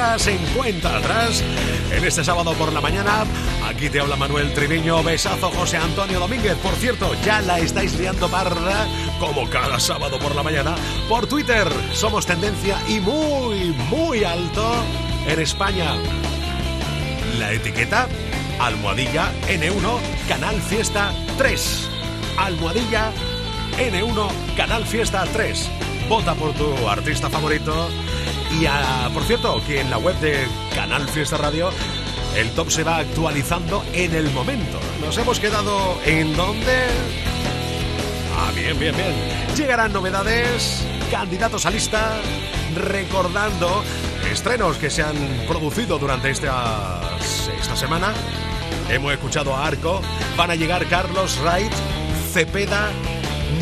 atrás, en cuenta atrás. En este sábado por la mañana, aquí te habla Manuel Triviño, besazo José Antonio Domínguez. Por cierto, ya la estáis liando parda, como cada sábado por la mañana, por Twitter. Somos tendencia y muy, muy alto en España. La etiqueta Almohadilla N1 Canal Fiesta 3. Almohadilla N1 Canal Fiesta 3. Vota por tu artista favorito. Y por cierto, que en la web de Canal Fiesta Radio el top se va actualizando en el momento. Nos hemos quedado en donde... Ah, bien, bien, bien. Llegarán novedades, candidatos a lista, recordando estrenos que se han producido durante esta, esta semana. Hemos escuchado a Arco, van a llegar Carlos Wright, Cepeda,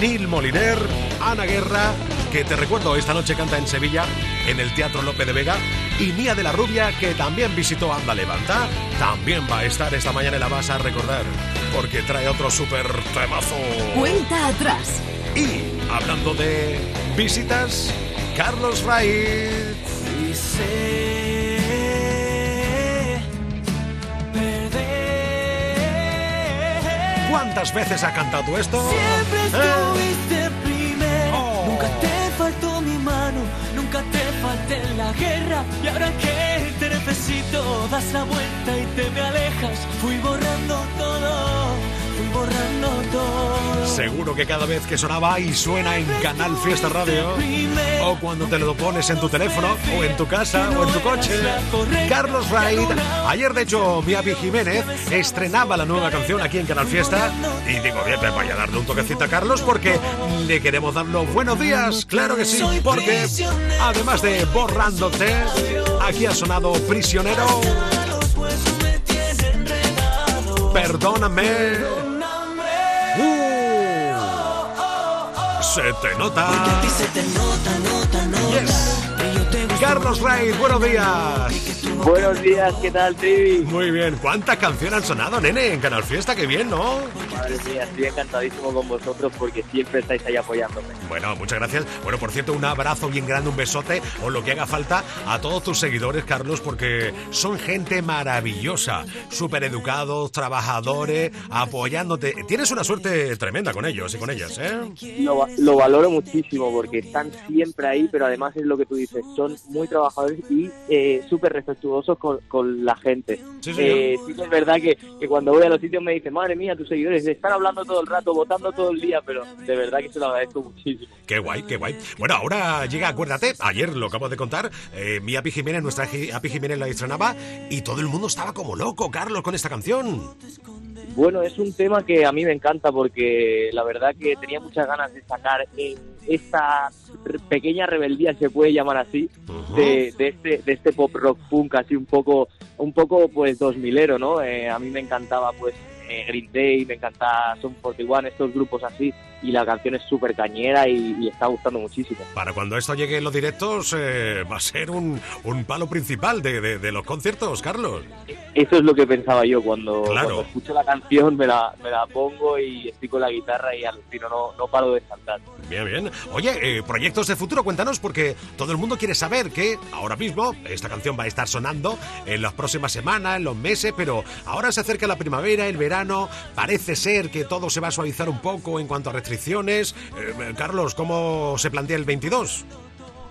Neil Moliner, Ana Guerra, que te recuerdo esta noche canta en Sevilla, en el Teatro Lope de Vega, y Mía de la Rubia, que también visitó Anda Levanta, también va a estar esta mañana y la vas a recordar, porque trae otro super temazo. Cuenta atrás. Y hablando de visitas, Carlos Wright. ¿Cuántas veces ha cantado esto? Siempre ¿Eh? estuviste primero. Oh. Nunca te faltó mi mano, nunca te falté en la guerra. Y ahora que te necesito, das la vuelta y te me alejas. Fui borrando todo borrando todo. Seguro que cada vez que sonaba y suena en Canal Fiesta Radio, o cuando te lo pones en tu teléfono, o en tu casa, o en tu coche, Carlos Raid. Ayer, de hecho, Miavi Jiménez estrenaba la nueva canción aquí en Canal Fiesta. Y digo, bien, pues vaya a darle un toquecito a Carlos porque le queremos dar los buenos días. Claro que sí, porque además de borrándote, aquí ha sonado prisionero. Perdóname. Se te nota. Carlos Rey, buenos días. Buenos días, ¿qué tal, Trivi? Muy bien. ¿Cuántas canciones han sonado, nene, en Canal Fiesta? Qué bien, ¿no? Madre mía, estoy encantadísimo con vosotros porque siempre estáis ahí apoyándome. Bueno, muchas gracias. Bueno, por cierto, un abrazo bien grande, un besote o lo que haga falta a todos tus seguidores, Carlos, porque son gente maravillosa, súper educados, trabajadores, apoyándote. Tienes una suerte tremenda con ellos y con ellas, ¿eh? Lo, lo valoro muchísimo porque están siempre ahí, pero además es lo que tú dices, son muy trabajadores y eh, súper respetuosos con, la gente. Sí, eh, sí, es verdad que, cuando voy a los sitios me dicen, madre mía, tus seguidores están hablando todo el rato, votando todo el día, pero de verdad que se lo agradezco muchísimo. Qué guay, qué guay. Bueno, ahora llega, acuérdate, ayer lo acabo de contar, eh, mi Api Jiménez, nuestra Api Jiménez la estrenaba y todo el mundo estaba como loco, Carlos, con esta canción. Bueno, es un tema que a mí me encanta porque la verdad que tenía muchas ganas de sacar en esta pequeña rebeldía, se puede llamar así, de, este, de este pop rock punk así un poco, un poco pues dos milero, ¿no? Eh, a mí me encantaba pues eh, Green Day, me encanta Son 41, estos grupos así, y la canción es súper cañera y, está gustando muchísimo. Para cuando esto llegue en los directos, eh, va a ser un, un palo principal de, de, los conciertos, Carlos. Eso es lo que pensaba yo cuando, escucho la canción, me la, me la pongo y estoy con la guitarra y al fin no, no paro de cantar. Bien, bien. Oye, eh, proyectos de futuro, cuéntanos, porque todo el mundo quiere saber que ahora mismo esta canción va a estar sonando en las próximas semanas, en los meses, pero ahora se acerca la primavera, el verano Parece ser que todo se va a suavizar un poco en cuanto a restricciones. Eh, Carlos, ¿cómo se plantea el 22?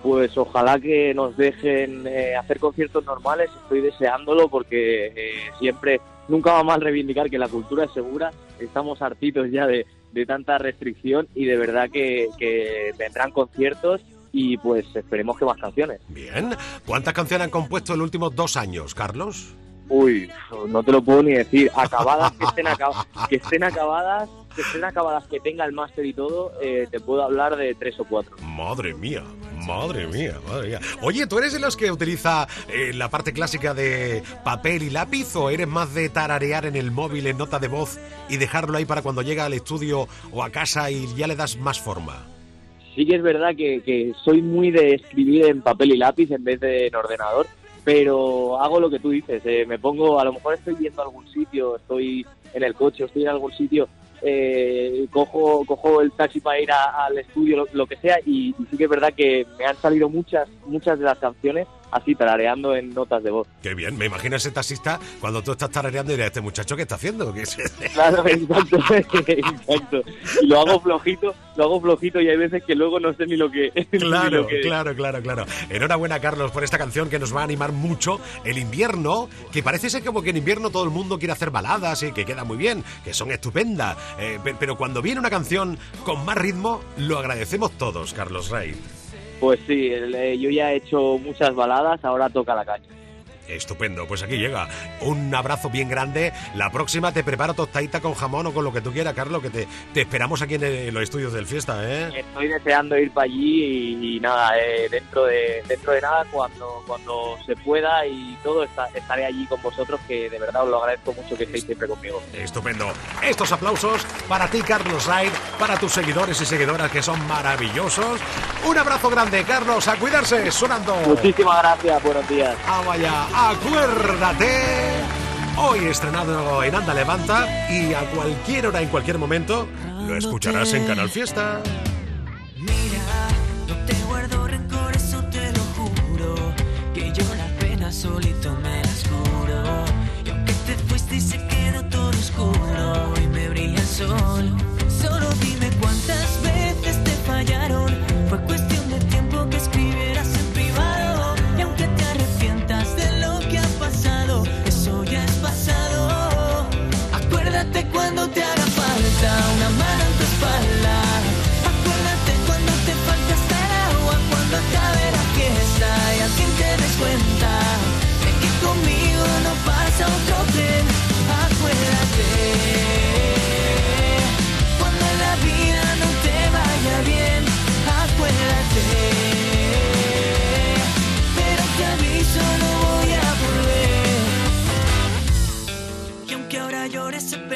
Pues ojalá que nos dejen eh, hacer conciertos normales, estoy deseándolo porque eh, siempre, nunca va mal reivindicar que la cultura es segura, estamos hartitos ya de, tanta restricción y de verdad que, que vendrán conciertos y pues esperemos que más canciones. Bien, ¿cuántas canciones han compuesto en los últimos dos años, Carlos? Uy, no te lo puedo ni decir. Acabadas, que estén, que estén acabadas, que estén acabadas, que tenga el máster y todo, eh, te puedo hablar de tres o cuatro. Madre mía, madre mía, madre mía. Oye, ¿tú eres de los que utiliza eh, la parte clásica de papel y lápiz o eres más de tararear en el móvil en nota de voz y dejarlo ahí para cuando llega al estudio o a casa y ya le das más forma? Sí que es verdad que, que soy muy de escribir en papel y lápiz en vez de en ordenador pero hago lo que tú dices, eh, me pongo, a lo mejor estoy yendo a algún sitio, estoy en el coche, estoy en algún sitio, eh, cojo, cojo el taxi para ir al estudio, lo, que sea, y, sí que es verdad que me han salido muchas, muchas de las canciones así tarareando en notas de voz. Qué bien, me imagino ese taxista cuando tú estás tarareando y dirás, este muchacho qué está haciendo. Claro, exacto, exacto. Y lo hago flojito, lo hago flojito y hay veces que luego no sé ni lo que... Claro, claro, claro, claro. Enhorabuena, Carlos, por esta canción que nos va a animar mucho el invierno, que parece ser como que en invierno todo el mundo quiere hacer baladas y que queda muy bien, que son estupendas. Eh, pero cuando viene una canción con más ritmo, lo agradecemos todos, Carlos Rey. Pues sí, yo ya he hecho muchas baladas, ahora toca la caña. Estupendo, pues aquí llega. Un abrazo bien grande. La próxima te preparo tostadita con jamón o con lo que tú quieras, Carlos, que te, te esperamos aquí en, los estudios del Fiesta, ¿eh? Estoy deseando ir para allí y, nada, eh, dentro de dentro de nada, cuando cuando se pueda y todo, estaré allí con vosotros, que de verdad os lo agradezco mucho que estéis siempre conmigo. Estupendo. Estos aplausos para ti, Carlos Raid, para tus seguidores y seguidoras que son maravillosos. Un abrazo grande, Carlos, a cuidarse, sonando. Muchísimas gracias, buenos días. Ah, vaya. Acuérdate. Hoy estrenado en Anda Levanta y a cualquier hora, en cualquier momento, lo escucharás en Canal Fiesta. Mira, no te guardo rencor, eso te lo juro. Que yo la pena solito me las juro. Y aunque te fuiste y se quedó todo oscuro, y me brilla el sol.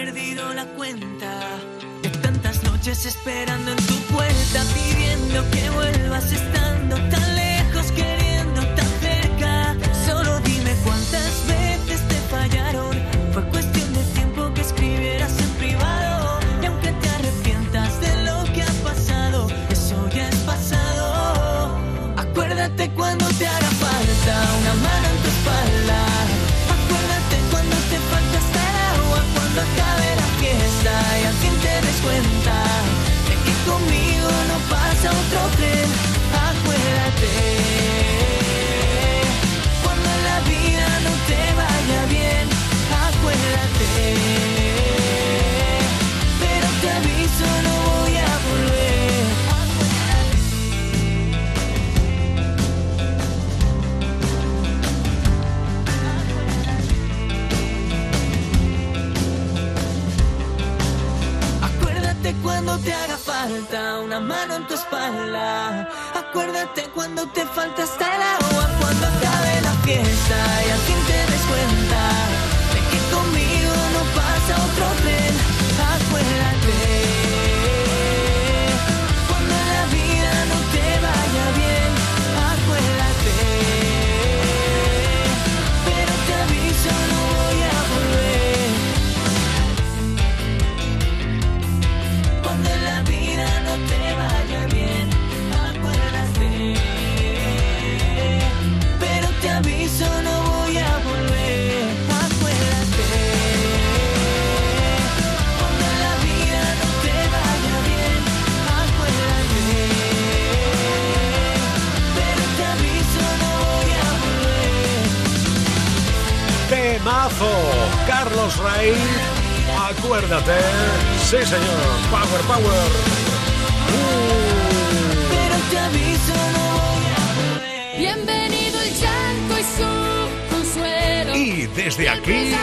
Perdido la cuenta. De tantas noches esperando en tu puerta pidiendo que vuelvas estando tan lejos te haga falta una mano en tu espalda. Acuérdate cuando te falta hasta el agua, cuando acabe la fiesta y al fin te des cuenta de que conmigo no pasa otro tren. Acuérdate Temazo, Carlos Rey. Acuérdate. Sí, señor. Power, power. Pero te aviso, no voy a. Bienvenido el llanto y su consuelo. Y desde aquí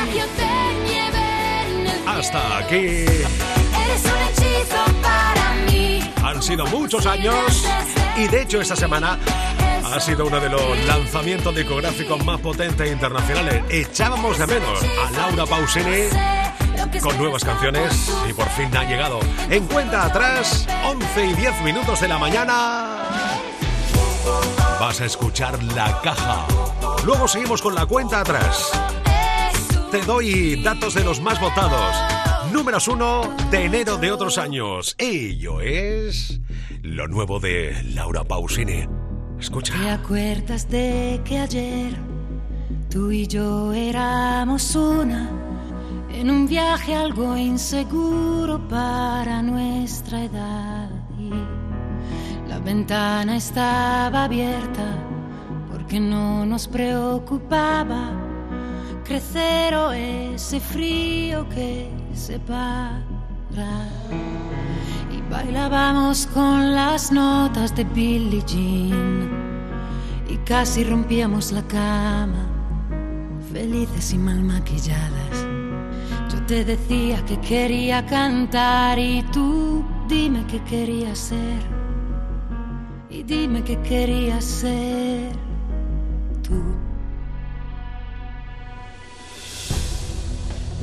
hasta aquí Eres un hechizo. Han sido muchos años y de hecho esta semana ha sido uno de los lanzamientos discográficos más potentes internacionales. Echábamos de menos a Laura Pausini con nuevas canciones y por fin ha llegado. En cuenta atrás, 11 y 10 minutos de la mañana. Vas a escuchar la caja. Luego seguimos con la cuenta atrás. Te doy datos de los más votados. Números uno de enero de otros años. Ello es lo nuevo de Laura Pausini. Escucha. ¿Te acuerdas de que ayer tú y yo éramos una en un viaje algo inseguro para nuestra edad? Y la ventana estaba abierta porque no nos preocupaba crecer o ese frío que separa. Y bailábamos con las notas de Billie Jean y casi rompíamos la cama, felices y mal maquilladas. Yo te decía que quería cantar y tú dime qué querías ser. Y dime qué querías ser tú.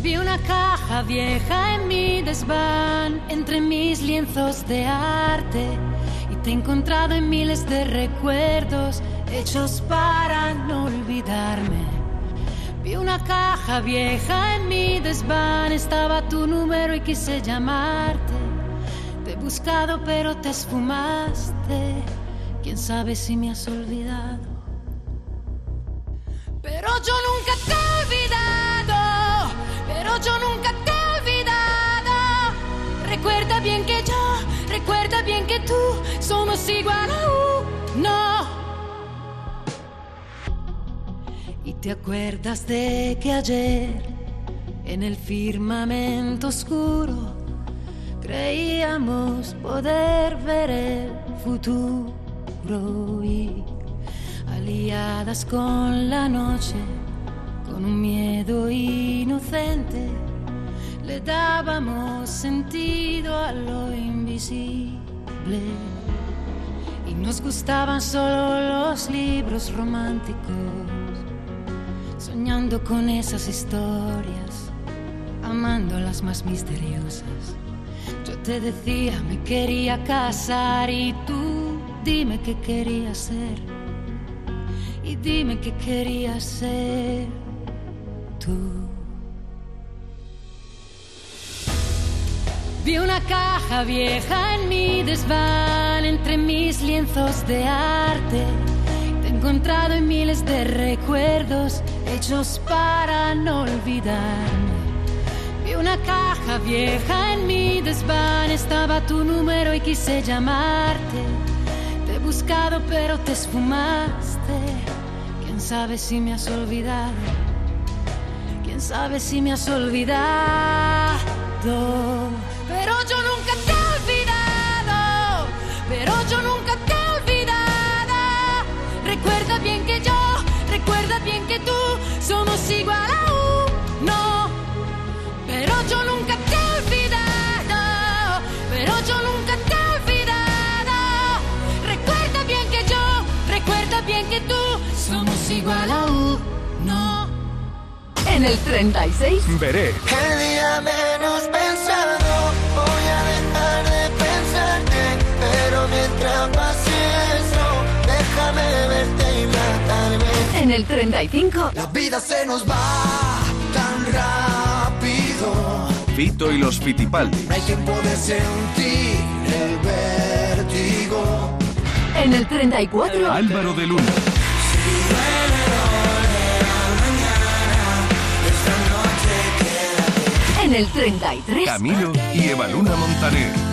Vi una caja vieja en mi desván, entre mis lienzos de arte, y te he encontrado en miles de recuerdos hechos para no olvidarme. Vi una caja vieja en mi desván, estaba tu número y quise llamarte. Te he buscado pero te esfumaste, quién sabe si me has olvidado. Pero yo nunca te he olvidado, pero yo nunca te he olvidado. Recuerda bien que yo, recuerda bien que tú somos igual a uno. Y te acuerdas de que ayer en el firmamento oscuro creíamos poder ver el futuro y aliadas con la noche, con un miedo inocente, le dábamos sentido a lo invisible. Y nos gustaban solo los libros románticos, soñando con esas historias, amando las más misteriosas. Yo te decía, me quería casar y tú dime qué querías ser y dime qué querías ser tú. Vi una caja vieja en mi desván entre mis lienzos de arte. Te he encontrado en miles de recuerdos hechos para no olvidarme. Vi una caja vieja en mi desván, estaba tu número y quise llamarte. Te he buscado pero te esfumaste. ¿Quién sabe si me has olvidado? ¿Quién sabe si me has olvidado? Pero yo nunca te he olvidado, pero yo nunca te he olvidado. Recuerda bien que yo, recuerda bien que tú somos igual el 36, Veré. El día menos pensado voy a dejar de pensarte, pero mientras pase eso, déjame verte y matarme. en el 35, La vida se nos va tan rápido, Fito y los Fitipaldi. no hay tiempo de sentir el vértigo. en el 34, Álvaro de Luna. En el 33, Camilo y Evaluna Montaner.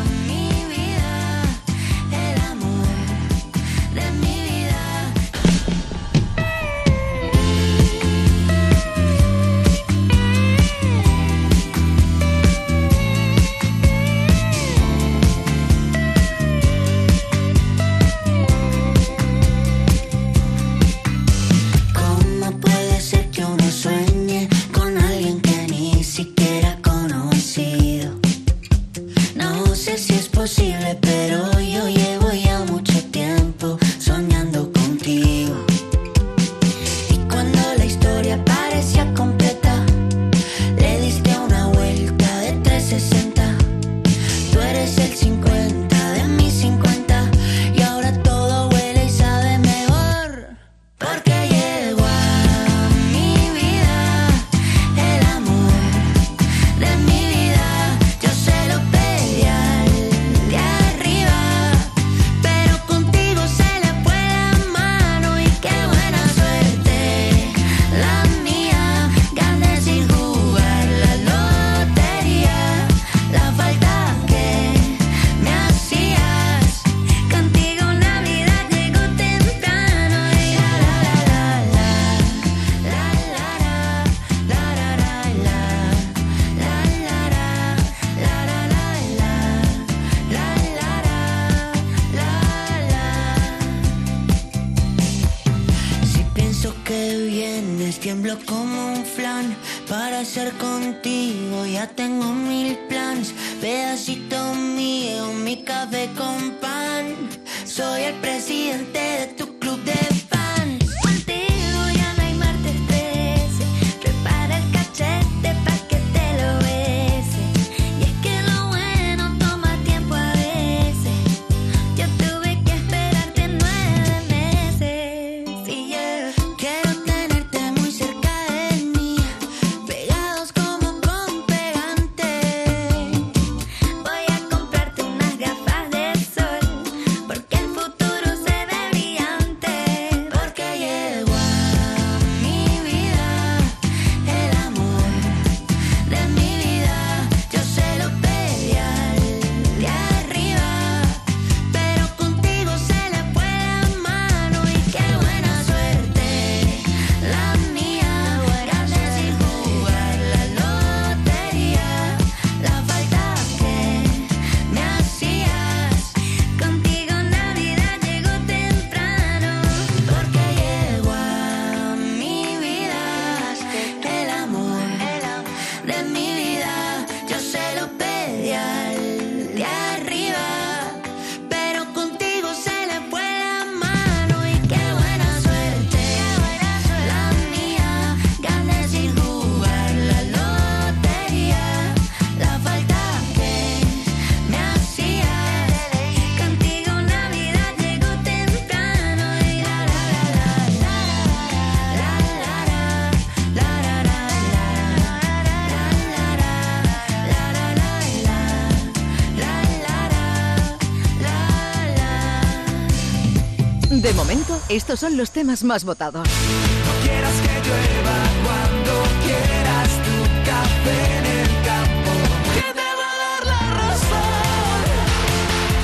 Estos son los temas más votados. No quieras que llueva cuando quieras tu café en el campo. Que te va a dar la razón.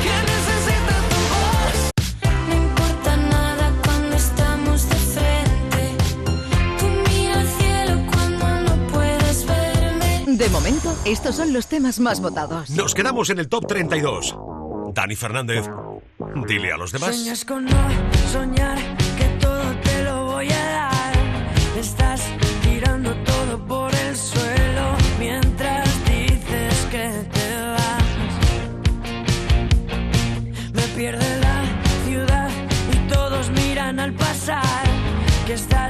Que necesita tu voz. No importa nada cuando estamos de frente. Tú mira al cielo cuando no puedes verme. De momento, estos son los temas más votados. Nos quedamos en el top 32. Dani Fernández dile a los demás. Sueñas con no soñar que todo te lo voy a dar. Estás tirando todo por el suelo mientras dices que te vas. Me pierde la ciudad y todos miran al pasar que estás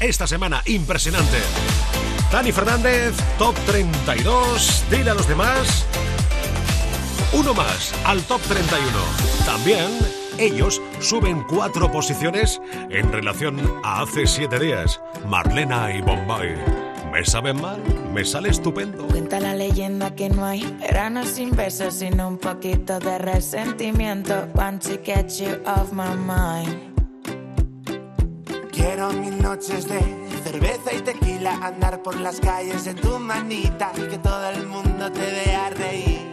esta semana, impresionante. Dani Fernández, top 32. Dile a los demás. Uno más al top 31. También ellos suben cuatro posiciones en relación a hace siete días. Marlena y Bombay. ¿Me saben mal? Me sale estupendo. Cuenta la leyenda que no hay verano sin besos, sino un poquito de resentimiento. Off my mind. Quiero mil noches de cerveza y tequila, andar por las calles en tu manita, que todo el mundo te vea reír.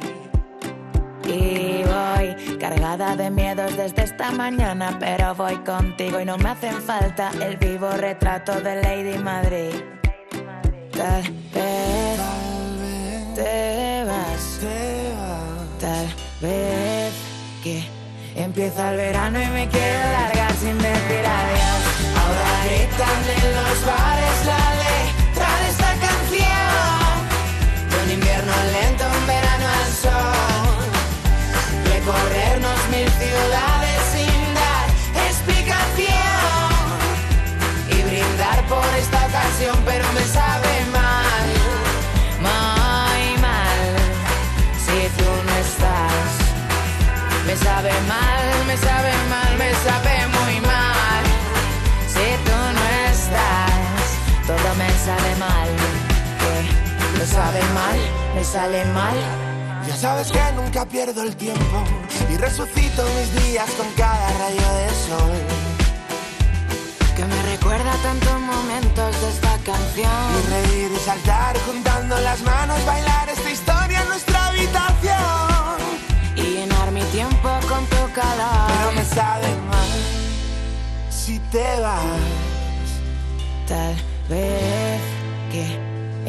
Y voy cargada de miedos desde esta mañana, pero voy contigo y no me hacen falta el vivo retrato de Lady Madrid. Tal vez te vas, tal vez que empieza el verano y me quiero largar sin decir adiós. Gritan en los bares la letra de esta canción. De un invierno lento, un verano al sol. Recorrernos mil ciudades sin dar explicación. Y brindar por esta ocasión, pero me sabe mal, Muy mal, si tú no estás. Me sabe mal, me sabe mal, me sabe me sale mal. Que me sabe mal, me sale mal. Ya sabes que nunca pierdo el tiempo y resucito mis días con cada rayo de sol. Que me recuerda tantos momentos de esta canción. Y reír y saltar juntando las manos, bailar esta historia en nuestra habitación. Y llenar mi tiempo con tu calor. Pero me sabe mal si te vas. Tal vez que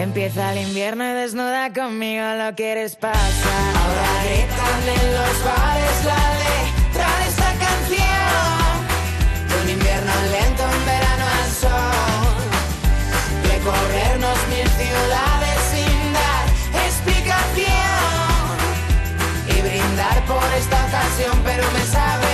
empieza el invierno y desnuda conmigo lo quieres pasar. Ahora gritan en los bares la letra de esta canción. Un invierno lento, un verano al sol. Recorrernos mil ciudades sin dar explicación. Y brindar por esta ocasión, pero me sabe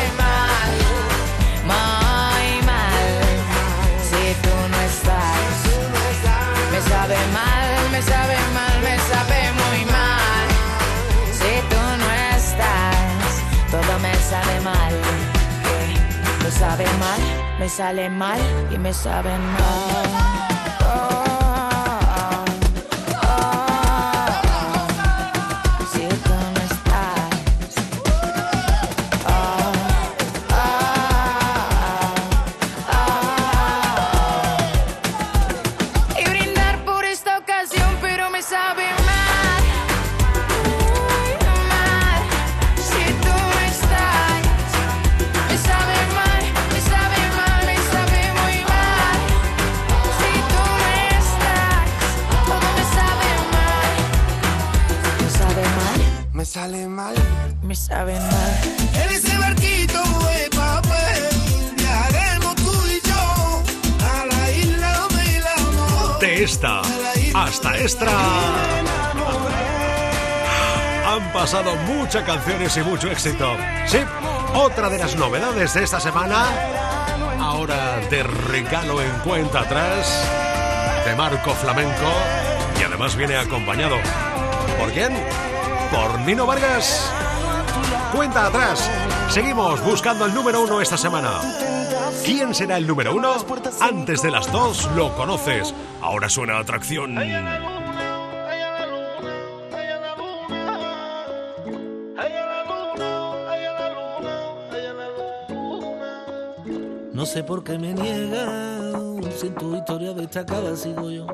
sabe mal, me sabe muy mal. Si tú no estás, todo me sale mal. Que Me sabe mal, me sale mal y me sabe mal. Oh, Han pasado muchas canciones y mucho éxito. Sí, otra de las novedades de esta semana. Ahora de regalo en cuenta atrás. De Marco Flamenco. Y además viene acompañado. ¿Por quién? Por Nino Vargas. Cuenta atrás. Seguimos buscando el número uno esta semana. ¿Quién será el número uno? Antes de las dos lo conoces. Ahora suena atracción. No sé por qué me niegan, si en tu historia destacada sigo yo.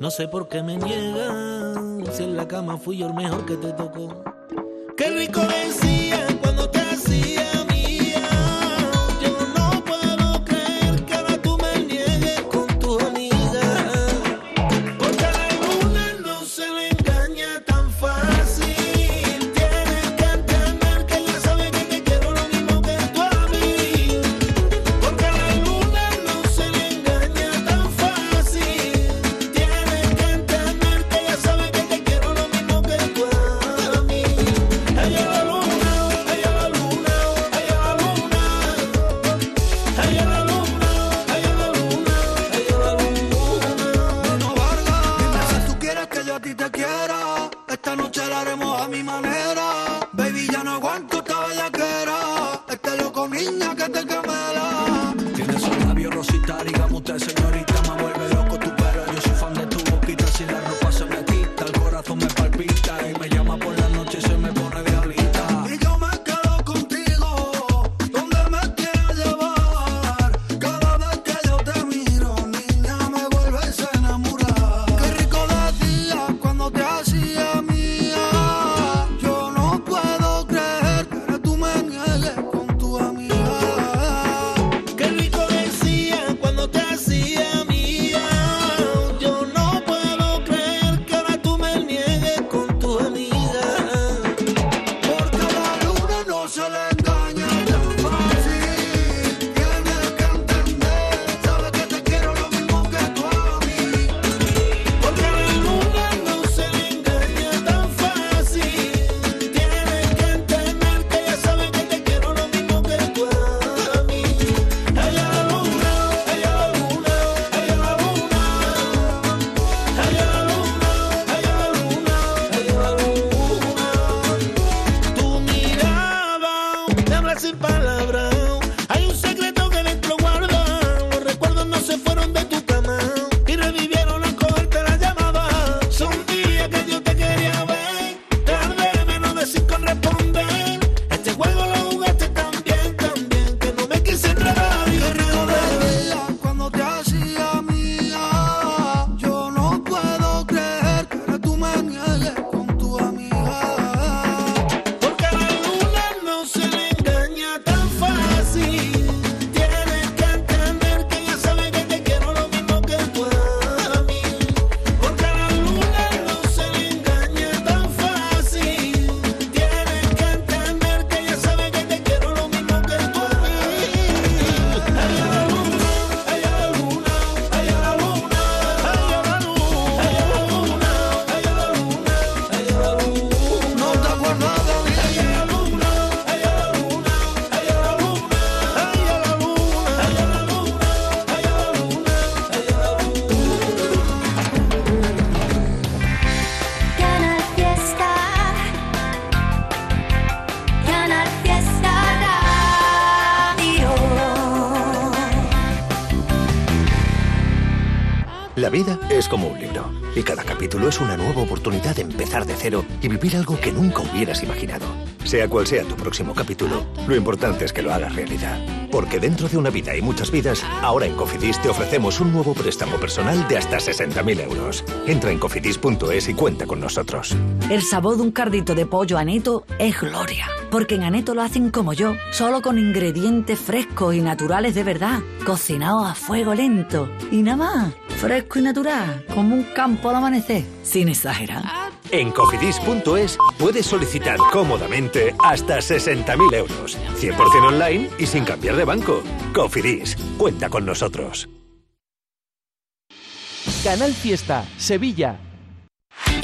No sé por qué me niegan, si en la cama fui yo el mejor que te tocó. Qué rico decía capítulo es una nueva oportunidad de empezar de cero y vivir algo que nunca hubieras imaginado. Sea cual sea tu próximo capítulo, lo importante es que lo hagas realidad. Porque dentro de una vida y muchas vidas, ahora en Cofidis te ofrecemos un nuevo préstamo personal de hasta 60.000 euros. Entra en cofidis.es y cuenta con nosotros. El sabor de un cardito de pollo aneto es gloria. Porque en Aneto lo hacen como yo, solo con ingredientes frescos y naturales de verdad, cocinados a fuego lento. Y nada más, fresco y natural, como un campo al amanecer, sin exagerar. En cofidis.es puedes solicitar cómodamente hasta 60.000 euros, 100% online y sin cambiar de banco. Cofidis, cuenta con nosotros. Canal Fiesta, Sevilla.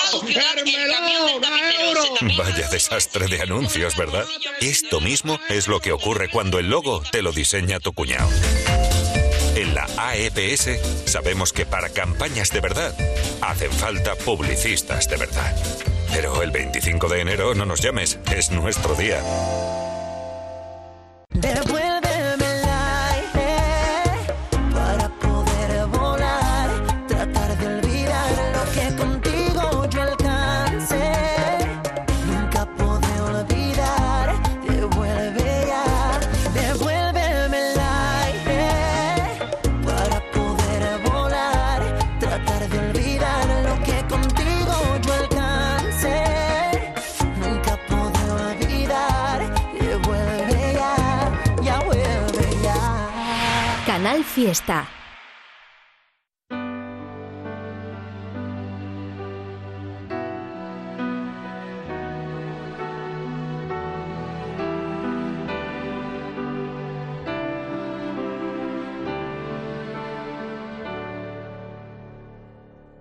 su ciudad el camión. Vaya desastre de anuncios, ¿verdad? Esto mismo es lo que ocurre cuando el logo te lo diseña tu cuñado. En la AEPS sabemos que para campañas de verdad hacen falta publicistas de verdad. Pero el 25 de enero no nos llames, es nuestro día. Fiesta.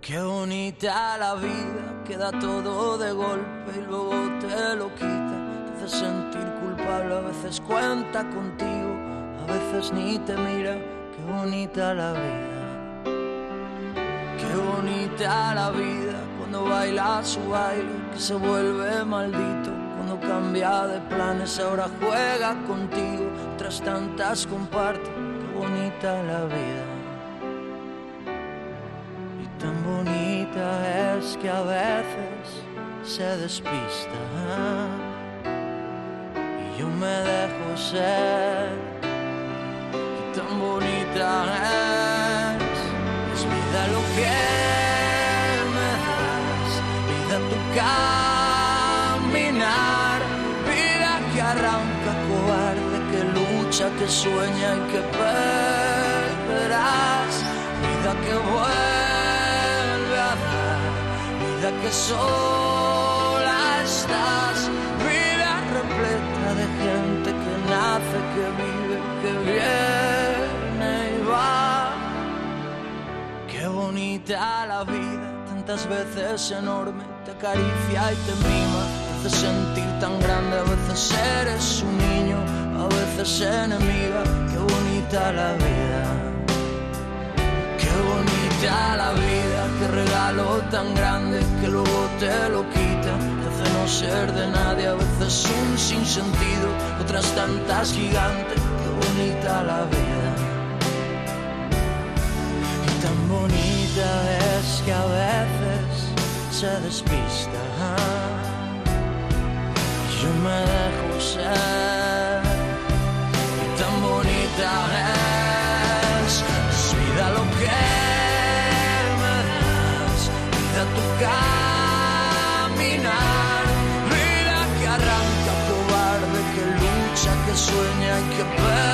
Qué bonita la vida, queda todo de golpe y luego te lo quita. Te hace sentir culpable, a veces cuenta contigo, a veces ni te mira. Qué bonita la vida. Qué bonita la vida cuando baila su baile, que se vuelve maldito. Cuando cambia de planes, ahora juega contigo, tras tantas comparte. Qué bonita la vida. Y tan bonita es que a veces se despista. Y yo me dejo ser. Tan bonita es. Es vida lo que me das. Vida tu caminar. Vida que arranca cobarde, que lucha, que sueña y que perderás. Vida que vuelve a dar. Vida que sola estás. Vida repleta de gente que nace, que vive, que viene y va. Qué bonita la vida, tantas veces enorme, te acaricia y te mima, te hace sentir tan grande, a veces eres un niño, a veces enemiga, qué bonita la vida. Qué bonita la vida, qué regalo tan grande que luego te lo quita, te hace no ser de nadie, a veces un sinsentido, otras tantas gigantes, bonita la vida. Y tan bonita es que a veces se despista. Yo me dejo ser. Y tan bonita es. Es vida lo que me das. Vida tu caminar. Vida que arranca cobarde, que lucha, que sueña y que perderás.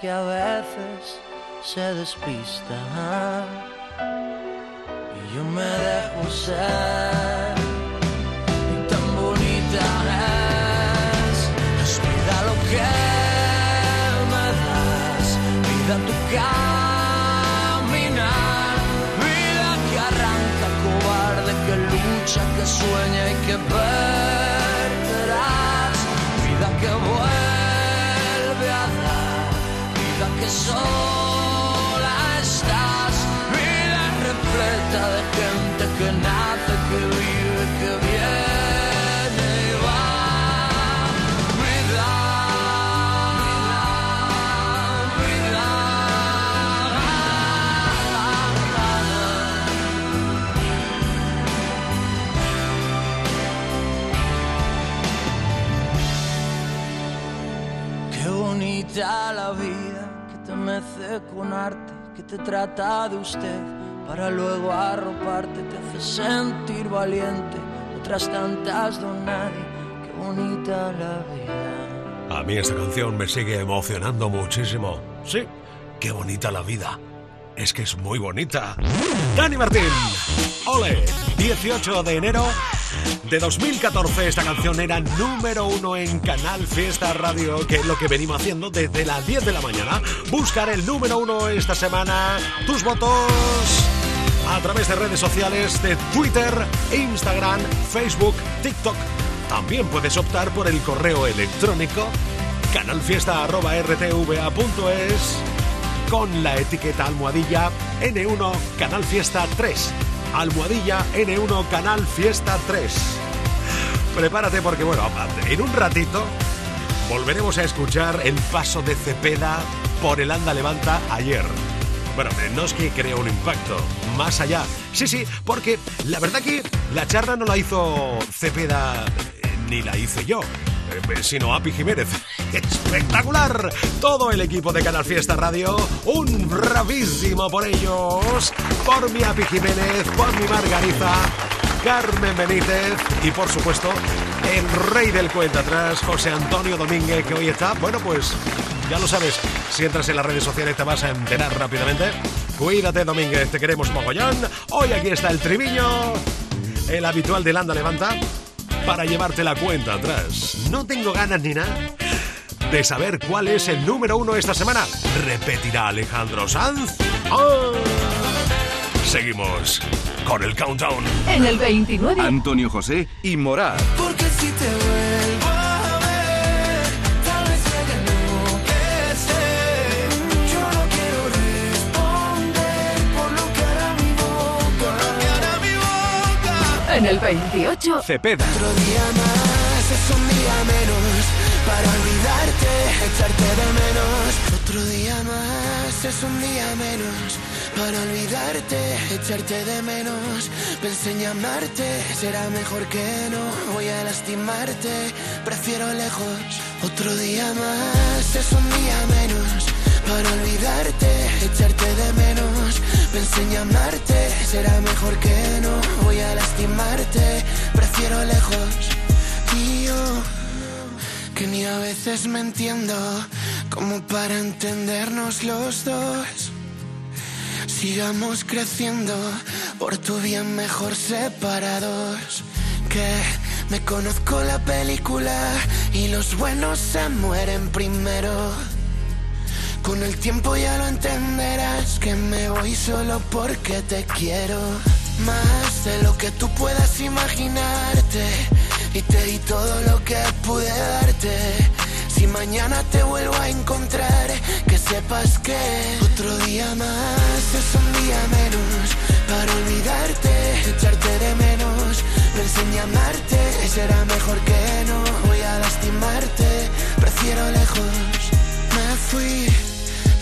Que a veces se despista. Y yo me dejo ser. Y tan bonita es, vida lo que me das, vida tu caminar, vida que arranca cobarde, que lucha, que sueña y que perderás, vida que sola estás, vida repleta de gente que nace, que vive, que viene y va. vida Vida, Qué bonita con arte, que te trata de usted para luego arroparte, te hace sentir valiente. Otras tantas don nadie, qué bonita la vida. A mí esta canción me sigue emocionando muchísimo. Sí, qué bonita la vida. Es que es muy bonita. Dani Martín, ole, 18 de enero de 2014 esta canción era número uno en Canal Fiesta Radio, que es lo que venimos haciendo desde las 10 de la mañana. Buscar el número uno esta semana. Tus votos a través de redes sociales de Twitter, Instagram, Facebook, TikTok. También puedes optar por el correo electrónico canalfiesta.rtva.es con la etiqueta almohadilla N1 Canal Fiesta 3. Almohadilla N1 Canal Fiesta 3. Prepárate porque, bueno, en un ratito volveremos a escuchar el paso de Cepeda por el Anda Levanta ayer. Bueno, no es que crea un impacto, más allá. Sí, sí, porque la verdad que la charla no la hizo Cepeda eh, ni la hice yo, sino Api Jiménez. ¡Espectacular! Todo el equipo de Canal Fiesta Radio, un bravísimo por ellos, por mi Api Jiménez, por mi Margarita, Carmen Benítez y por supuesto el rey del cuenta atrás, José Antonio Domínguez, que hoy está, bueno pues ya lo sabes, si entras en las redes sociales te vas a enterar rápidamente. Cuídate Domínguez, te queremos mogollón. Hoy aquí está el triviño, el habitual de Landa Levanta, para llevarte la cuenta atrás. No tengo ganas ni nada de saber cuál es el número uno esta semana. ¿Repetirá Alejandro Sanz? ¡Oh! Seguimos con el countdown. En el 29. Antonio José y Morat. Porque si te vuelvo En el 28. Cepeda. Otro día más es un día menos para olvidarte, echarte de menos. Otro día más es un día menos para olvidarte, echarte de menos. Pensé en llamarte, será mejor que no. Voy a lastimarte, prefiero lejos. Otro día más es un día menos para olvidarte, echarte de menos. Pensé en llamarte, será mejor que no. Voy a lastimarte, prefiero lejos. Y yo que ni a veces me entiendo como para entendernos los dos. Sigamos creciendo, por tu bien mejor separados. Que me conozco la película y los buenos se mueren primero. Con el tiempo ya lo entenderás que me voy solo porque te quiero. Más de lo que tú puedas imaginarte. Y te di todo lo que pude darte. Si mañana te vuelvo a encontrar, que sepas que otro día más es un día menos para olvidarte, echarte de menos. Pensé en llamarte, será mejor que no. Voy a lastimarte, prefiero lejos.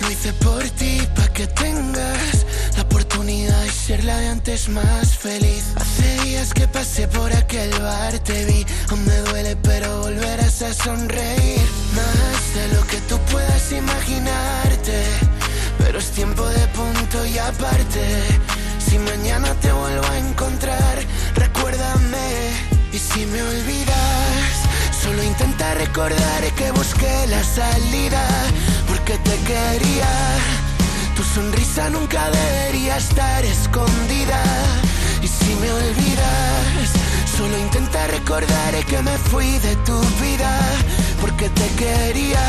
Lo hice por ti, pa' que tengas la oportunidad de ser la de antes más feliz. Hace días que pasé por aquel bar, te vi, aún me duele, pero volverás a sonreír. Más de lo que tú puedas imaginarte, pero es tiempo de punto y aparte. Si mañana te vuelvo a encontrar, intenta recordar que busqué la salida porque te quería. Tu sonrisa nunca debería estar escondida. Y si me olvidas, solo intenta recordar que me fui de tu vida porque te quería.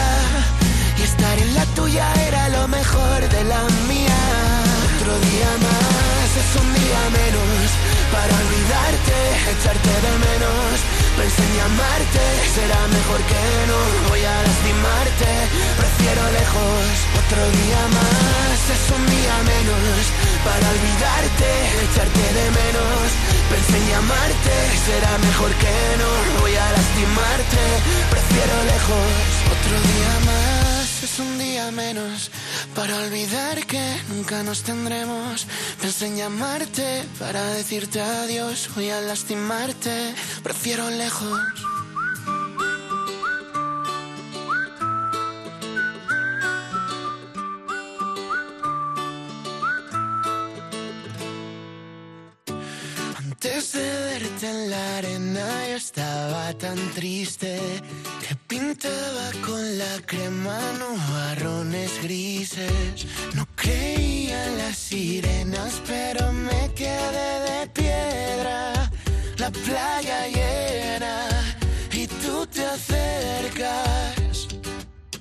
Y estar en la tuya era lo mejor de la mía. Otro día más es un día menos para olvidarte, echarte de menos. Pensé en llamarte, será mejor que no voy a lastimarte. Prefiero lejos, otro día más es un día menos para olvidarte, echarte de menos. Pensé en llamarte, será mejor que no voy a lastimarte. Prefiero lejos, otro día más un día menos para olvidar que nunca nos tendremos. Pensé en llamarte para decirte adiós, voy a lastimarte. Prefiero lejos. Antes de verte en la arena estaba tan triste que pintaba con la crema nubarrones grises. No creía en las sirenas, pero me quedé de piedra. La playa llena y tú te acercas.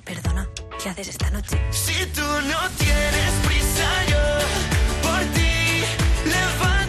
Perdona, ¿qué haces esta noche? Si tú no tienes prisa, yo por ti levanto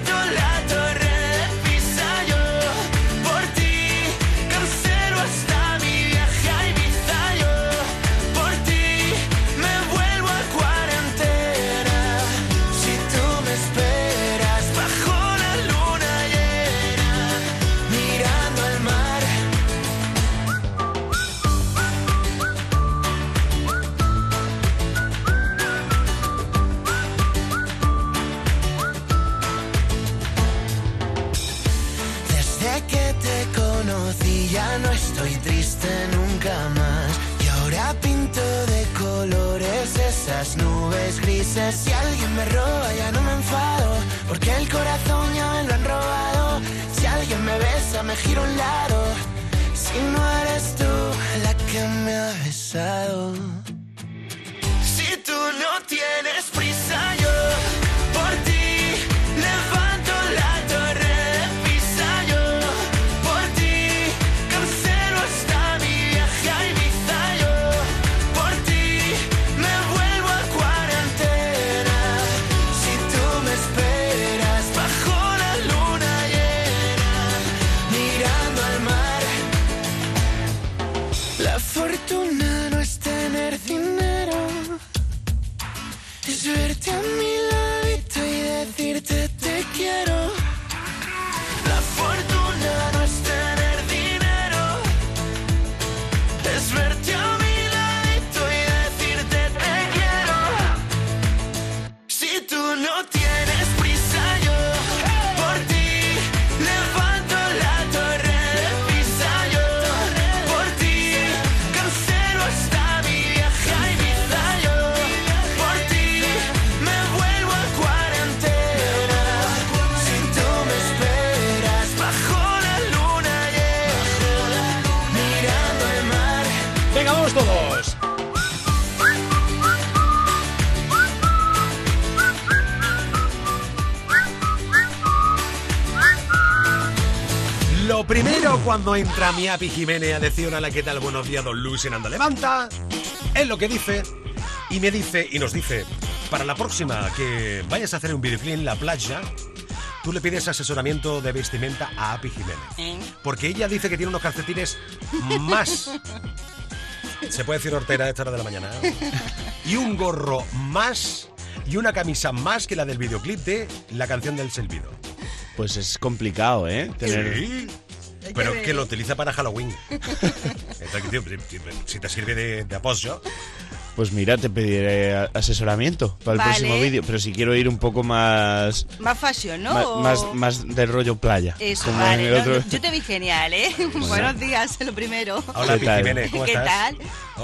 cuando entra mi Api Jiménez a decir hola, ¿qué tal? Buenos días, don Luis en Anda Levanta. Es lo que dice. Y me dice, y nos dice, para la próxima que vayas a hacer un videoclip en la playa, tú le pides asesoramiento de vestimenta a Api Jiménez. Porque ella dice que tiene unos calcetines más. Se puede decir hortera a esta hora de la mañana. ¿eh? Y un gorro más y una camisa más que la del videoclip de la canción del Selvido. Pues es complicado, ¿eh? Tener... Sí. Pero que lo utiliza para Halloween. Si te sirve de, de apoyo. Pues mira, te pediré asesoramiento para el Vale. próximo vídeo. Pero si quiero ir un poco más. Más fashion, ¿no? O- Más, más de rollo playa. Eso, como vale. en el no, otro. no, yo te vi genial, ¿eh? Buenos días, lo primero. Hola, ¿Qué tal? Jiménez, ¿cómo ¿Qué estás? tal?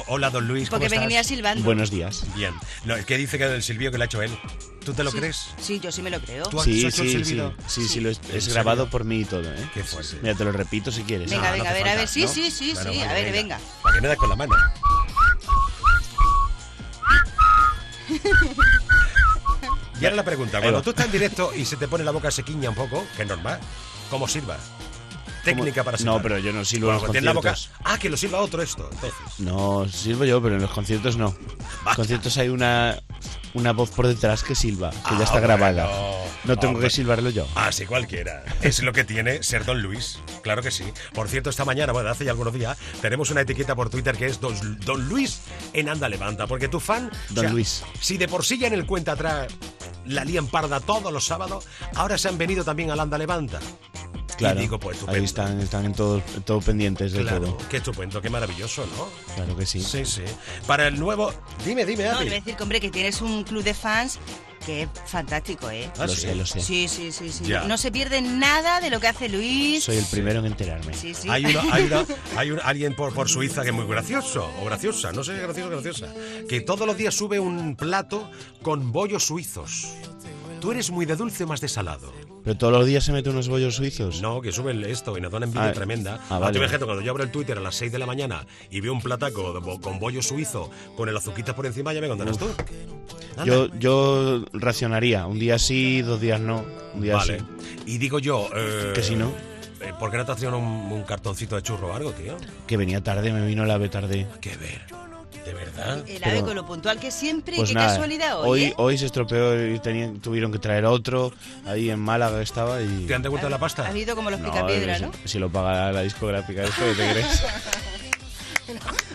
Hola, don Luis, ¿cómo Porque estás? venía silbando. Buenos días. Bien. No, es que dice que el silbido que le ha hecho él. ¿Tú te lo Sí, crees? Sí, yo sí me lo creo. ¿Tú has Sí, hecho el sí, sí, sí, sí, lo es, grabado por mí y todo, ¿eh? Qué fuerte. Mira, te lo repito si quieres. Venga, No, venga, no a ver, a ver. Sí, ¿no? sí, sí, Bueno, sí. vale, a ver, venga. Para que me das con la mano. Y ahora la pregunta, cuando tú estás en directo y se te pone la boca sequiña un poco, que es normal, ¿cómo sirva? Técnica para silbar. No, pero yo no silbo en Bueno, los pues tiene la boca. conciertos. Ah, que lo silba otro esto, entonces. No, silbo yo, pero en los conciertos no. En los conciertos hay una, una voz por detrás que silba, que Ah, ya está grabada. bueno. No tengo Hombre. que silbarlo yo. Ah, sí, cualquiera. Es lo que tiene ser Don Luis. Claro que sí. Por cierto, esta mañana, bueno, hace ya algunos días, tenemos una etiqueta por Twitter que es Don, Don Luis en Anda Levanta. Porque tu fan. o Don sea, Luis. Si de por sí ya en el cuenta atrás la lían parda todos los sábados, ahora se han venido también al Anda Levanta. Claro. Y digo, pues estupendo. Ahí están, están en todo, en todo pendientes de Claro, todo. qué estupendo, qué maravilloso, ¿no? Claro que sí. Sí, sí. Para el nuevo. Dime, dime, No, Adri. voy a decir hombre, que tienes un club de fans que es fantástico, ¿eh? Ah, lo sí. sé, lo sé. Sí, sí, sí, sí. Ya. No se pierde nada de lo que hace Luis. Soy el primero en enterarme. Sí, sí. Hay, uno, hay, una- hay un- alguien por, por Suiza que es muy gracioso, o graciosa, no sé, gracioso o graciosa, que todos los días sube un plato con bollos suizos. ¿Tú eres muy de dulce más de salado? Pero todos los días se mete unos bollos suizos. No, que sube el- esto y nos da una envidia Ah, tremenda. ah, Ah, vale. imagínate, cuando yo abro el Twitter a las 6 de la mañana y veo un plataco con bollo suizo con el azuquita por encima, ya me contarás tú. Anda. Yo, yo racionaría. Un día sí, dos días no. Un día Vale. sí. Y digo yo... eh, Que si no. eh, ¿Por qué no te traído un, un cartoncito de churro o algo, tío? Que venía tarde, me vino la ave tarde. Qué ver. ¿De verdad? El ave con lo puntual que siempre, Pues qué nada, casualidad hoy, hoy, ¿eh? hoy se estropeó y tenían- tuvieron que traer otro. Ahí en Málaga estaba y... ¿Te han devuelto la pasta? Has ido como los No, picapiedra, ¿no? Si lo paga la discográfica, ¿esto qué te crees?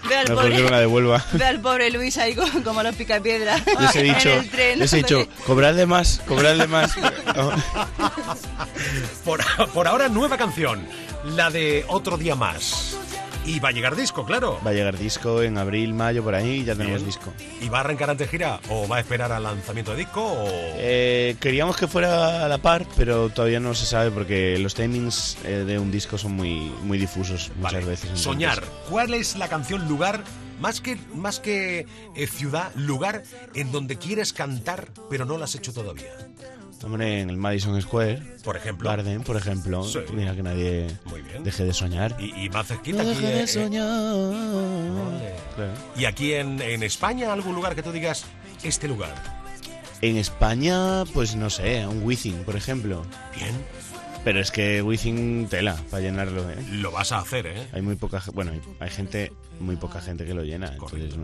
Ve al, pobre, la devuelva. ve al pobre Luis ahí co- como los picapiedra. Les he dicho, en el tren. les he dicho, cobradle más, cobradle más. Por, por ahora, nueva canción. La de Otro Día Más. Y va a llegar disco, claro. Va a llegar disco en abril, mayo, por ahí, ya tenemos Bien. disco. ¿Y va a arrancar antes gira? ¿O va a esperar al lanzamiento de disco? O... Eh, queríamos que fuera a la par, pero todavía no se sabe porque los timings eh, de un disco son muy, muy difusos muchas Vale. veces. entonces- Soñar. ¿Cuál es la canción lugar, más que, más que eh, ciudad, lugar en donde quieres cantar, pero no lo has hecho todavía? Hombre, en el Madison Square. Por ejemplo. Garden, por ejemplo. Sí. Mira que nadie Muy bien. deje de soñar. Y, y más cerquita No aquí. deje eh, de eh, soñar. Claro. y aquí en, en España, algún lugar que tú digas, este lugar. En España, pues no sé, un Wizzing, por ejemplo. Bien. Pero es que Wizzing tela para llenarlo, ¿eh? Lo vas a hacer, ¿eh? Hay muy poca, bueno, hay, hay gente, muy poca gente que lo llena, entonces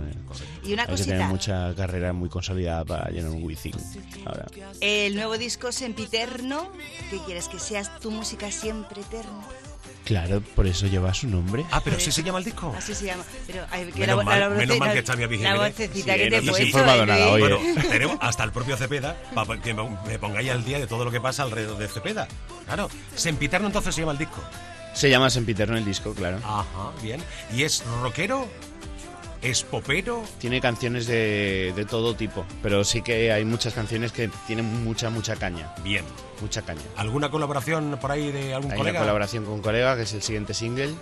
Y una hay que tener mucha carrera muy consolidada para llenar un Wizzing. Ahora, El nuevo disco Sempiterno. ¿Qué quieres? ¿Que seas tu música siempre eterna? Claro, por eso lleva su nombre. Ah, pero sí se llama el disco. Así se llama. Pero, ay, que Menos la, mal- la, la menos mal vocecita- que está mi La vocecita Sí, que no te he puesto. informado nada Bueno, ¿eh? tenemos hasta el propio Cepeda para que me me pongáis al día de todo lo que pasa alrededor de Cepeda. Claro, Sempiterno entonces se llama el disco. Se llama Sempiterno el disco, claro. Ajá, bien. ¿Y es rockero? ¿Es popero? Tiene canciones de, de todo tipo, pero sí que hay muchas canciones que tienen mucha, mucha caña. Bien. Mucha caña. ¿Alguna colaboración por ahí de algún Hay colega? una colaboración con un colega, que es el siguiente single.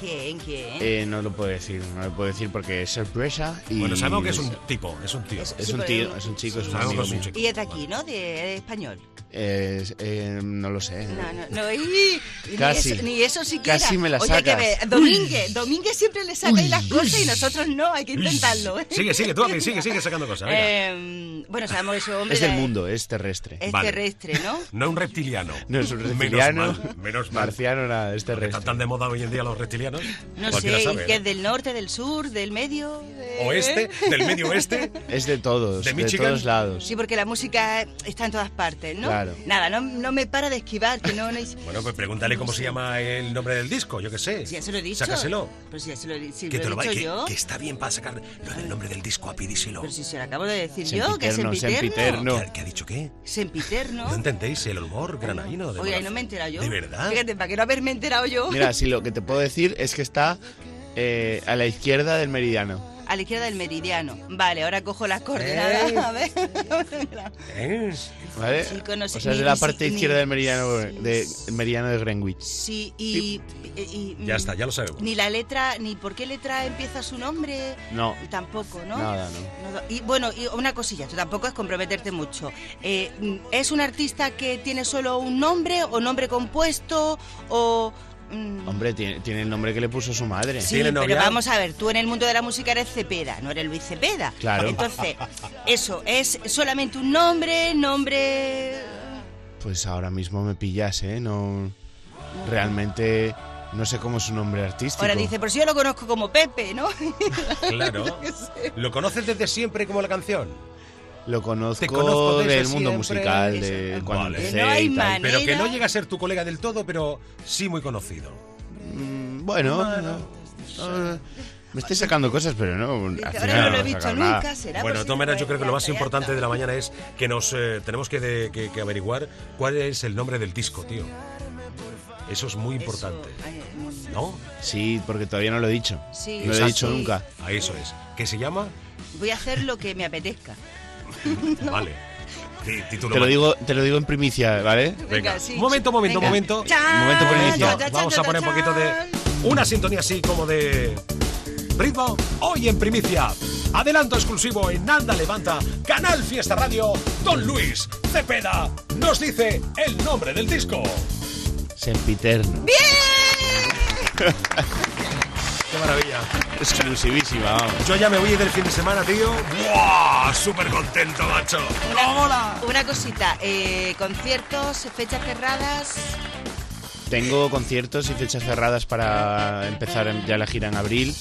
¿Quién? ¿Quién? Eh, no lo puedo decir, no lo puedo decir porque es sorpresa. Y Bueno, sabemos que es un tipo, es un tío. Es, Sí, un tío, es un chico, es un amigo es un chico. Y es de aquí, ¿no? De, de español. Es- eh, no lo sé. No, no, no. y- Casi. Ni eso, ni eso siquiera. Casi me la Oye, hay que sacas. ver. Domínguez, Domínguez siempre le saca ahí las cosas y nosotros no. Hay que intentarlo. ¿eh? Sigue, sigue, tú a mí, sigue, sigue sacando cosas. Eh, bueno, sabemos que ese hombre Es del mundo, es terrestre. es Vale. terrestre, ¿no? No un reptiliano. No es un Menos reptiliano, mal, menos mal. marciano, nada, es Están terrestre. tan de moda hoy en día los reptilianos. No sé, sabe, que ¿no? es del norte, del sur, del medio. de- Oeste, del medio oeste. Es de todos, ¿De de, Michigan? todos lados. Sí, porque la música está en todas partes, ¿no? Claro. Nada, no, no me para de esquivar, que no... no Bueno, pues pregúntale cómo se llama el nombre del disco, yo qué sé. Si ya se lo he dicho. Sácaselo. Pero si ya se lo, si Que lo te he lo va, dicho que, yo. que está bien para sacar lo del nombre del disco a pidíselo. Pero si se lo acabo de decir yo, que es Sempiterno, sempiterno. sempiterno. ¿Qué, qué ha dicho qué? Sempiterno. ¿No entendéis el humor granaíno de Oye, no me he enterado yo. ¿De verdad? Fíjate, para que no haberme enterado yo. Mira, sí, lo que te puedo decir es que está eh, a la izquierda del meridiano. A la izquierda del meridiano. Vale, ahora cojo las coordenadas. Eh. A ver. ¿Vale? Sí, cono- o sea, es de la parte ni- izquierda del meridiano de, meridiano de Greenwich. Sí, y, y- y- Ya está, ya lo sabemos. Ni la letra, ni por qué letra empieza su nombre. No. Tampoco, ¿no? Nada, no. No, Y bueno, y una cosilla, tampoco es comprometerte mucho. Eh, ¿Es un artista que tiene solo un nombre o nombre compuesto o...? Mm, Hombre, tiene, tiene el nombre que le puso su madre. Sí, pero vamos a ver, tú en el mundo de la música eres Cepeda, no eres Luis Cepeda. Claro. Entonces, eso, ¿es solamente un nombre, nombre...? Pues ahora mismo me pillas, ¿eh? No. Realmente no sé cómo es su nombre artístico. Ahora dice, por si yo lo conozco como Pepe, ¿no? Claro. ¿Lo conoces desde siempre como la canción? Lo conozco, Te conozco del mundo siempre. musical, de Eso. cuando Vale. empecé no hay y tal. Pero que no llega a ser tu colega del todo, pero sí muy conocido. Mm, Bueno, no, no, me estoy sacando cosas, pero no. al final no lo he visto nunca, será Bueno, de por todas si maneras, te yo creo que lo más importante de la mañana es que nos eh, tenemos que, de- que- que averiguar cuál es el nombre del disco, tío. Eso es muy importante. ¿No? Sí, porque todavía no lo he dicho. Sí. no lo he dicho nunca. A eso es. ¿Qué se llama? Voy a hacer lo que me apetezca. Vale. Título Te lo digo, te lo digo en primicia, ¿vale? Venga, sí, un momento, un momento, un venga. momento. Chan, Momento primicia. chan, Vamos a poner un poquito de. Una sintonía así como de. Ritmo, hoy en primicia. Adelanto exclusivo en Nanda Levanta, Canal Fiesta Radio. Don Luis Cepeda nos dice el nombre del disco. Sempiterno. ¡Qué maravilla! Exclusivísima, vamos. Yo ya me voy del fin de semana, tío. ¡Buah! Súper contento, macho. Una, una cosita, eh, conciertos, fechas cerradas. Tengo conciertos y fechas cerradas para empezar ya la gira en abril.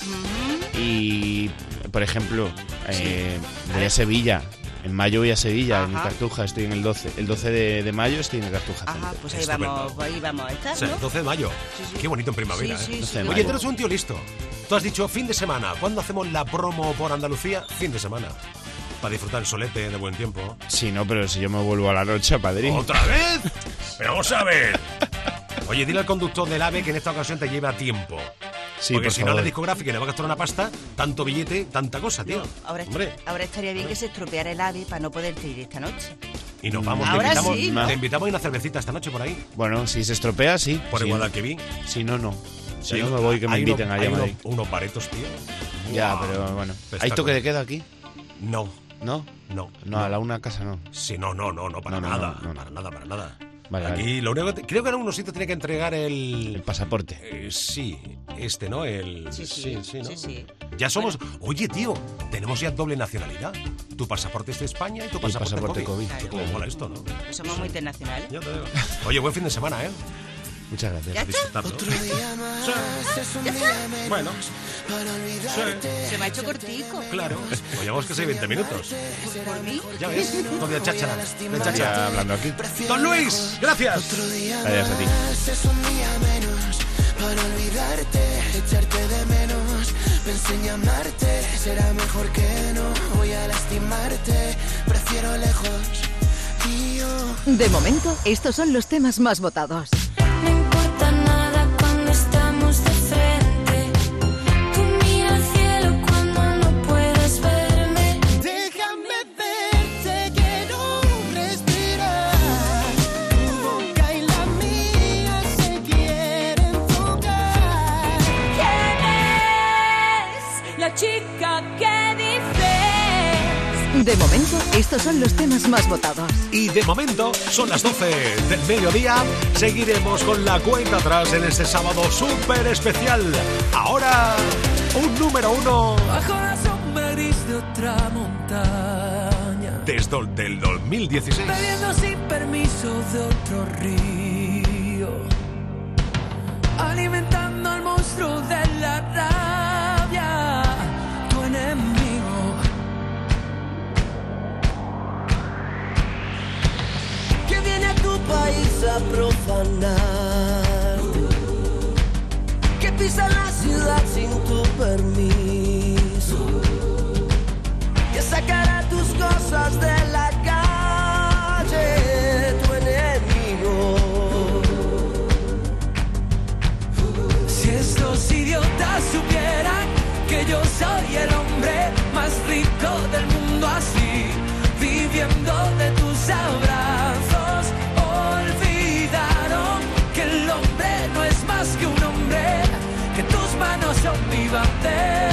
Y, por ejemplo, eh, voy a Sevilla. En mayo voy a Sevilla, en. Cartuja, estoy en el 12. El 12 de, de mayo estoy en el Cartuja. Ajá, pues ahí Estupendo. vamos, ahí vamos a estar, O sea, ¿no? el 12 de mayo. Sí, sí. Qué bonito en primavera, Sí, sí, ¿eh? sí. 12 de Oye, mayo. tú eres un tío listo. Tú has dicho fin de semana. ¿Cuándo hacemos la promo por Andalucía? Fin de semana. Para disfrutar el solete de buen tiempo. Sí, no, pero si yo me vuelvo a la noche, padrín. ¿Otra vez? Pero vamos a ver. Oye, dile al conductor del AVE que en esta ocasión te lleve a tiempo. Sí, Porque por si no, la discográfica le va a gastar una pasta, tanto billete, tanta cosa, tío. Ahora, Hombre, ahora estaría bien que se estropeara el ave para no poderte ir esta noche. y nos vamos. Ahora te, invitamos, sí, te invitamos a una cervecita esta noche por ahí. Bueno, si se estropea, sí. Por Sí. el Guadalquivir. Si no, no. Si no, me voy que me inviten uno- allá hay uno- unos baretos, tío. Ya, pero bueno. ¿Hay toque de queda aquí? No, ¿No? no. No, a la una casa no. Sí, no, no, no, no, para No, no, nada. no, no, no. Para nada, para nada. Vale, Aquí lo único que te- creo que en algunos sitios tiene que entregar El el. pasaporte. eh, sí, este, ¿no? El. Sí, sí, ¿no? sí, sí. Ya somos. Oye, tío, tenemos ya doble nacionalidad. Tu pasaporte es de España y tu pasaporte, pasaporte COVID. COVID. Qué cómo mola esto, ¿no? Somos muy internacionales. Ya te digo. Oye, buen fin de semana, ¿eh? Muchas gracias. ¿Ya está? Bueno, Se me ha hecho cortico. claro. Pues llevamos que 20 minutos. Por mí. Ya ves, todo de cháchara. De Ya cháchara. hablando aquí. Don Luis, gracias. Gracias a ti. Es un día menos para olvidarte, echarte de menos. Me enseña a amarte, será mejor que no. Voy a lastimarte, prefiero lejos. Y yo De momento, estos son los temas más votados. De momento, estos son los temas más votados. Y de momento son las 12 del mediodía. Seguiremos con la cuenta atrás en este sábado súper especial. Ahora, un número uno Bajo la sombra gris de otra montaña. desde el del 2016. Bebiendo sin permiso de otro río. Alimentando al monstruo de la rabia. a profanar. Que pisa la ciudad sin tu permiso. Que sacará tus cosas de la calle, tu enemigo. Si estos idiotas supieran que yo soy el hombre más rico del mundo así, viviendo de tus abrazos até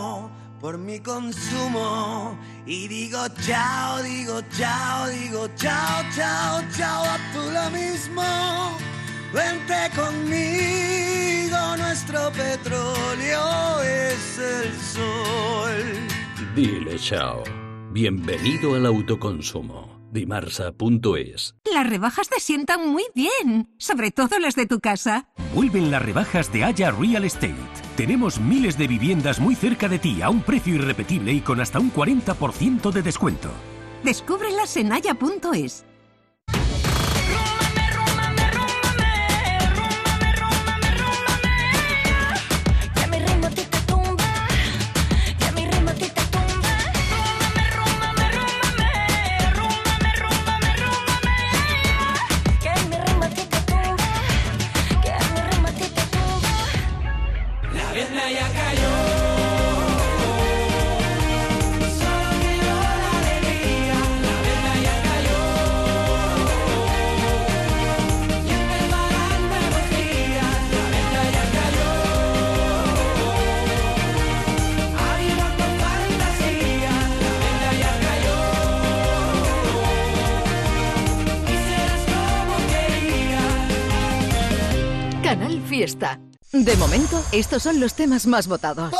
por mi consumo y digo chao, digo chao, digo chao, chao, chao, a tú lo mismo. Vente conmigo, nuestro petróleo es el sol. Dile chao. Bienvenido al autoconsumo. Dimarsa.es. Las rebajas te sientan muy bien, sobre todo las de tu casa. Vuelven las rebajas de Haya Real Estate. Tenemos miles de viviendas muy cerca de ti a un precio irrepetible y con hasta un 40% de descuento. Descúbrelas en haya.es. estos son los temas más votados.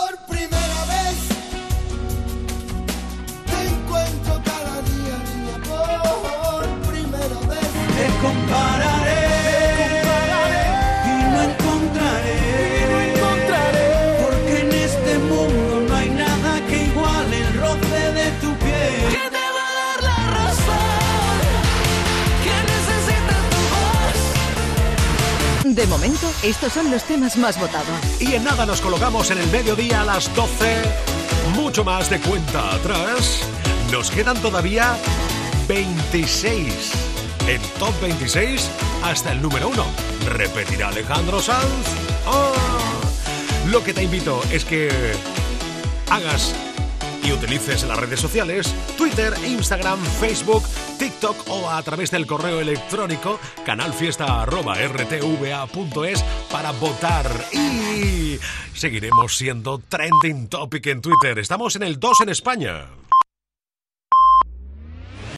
De momento, estos son los temas más votados. Y en nada nos colocamos en el mediodía a las 12. Mucho más de cuenta atrás. Nos quedan todavía 26. En top 26 hasta el número 1. Repetirá Alejandro Sanz. ¡Ah! Lo que te invito es que hagas y utilices las redes sociales, Twitter, Instagram, Facebook, O a través del correo electrónico canalfiesta.rtva.es para votar y seguiremos siendo trending topic en Twitter. Estamos en el 2 en España.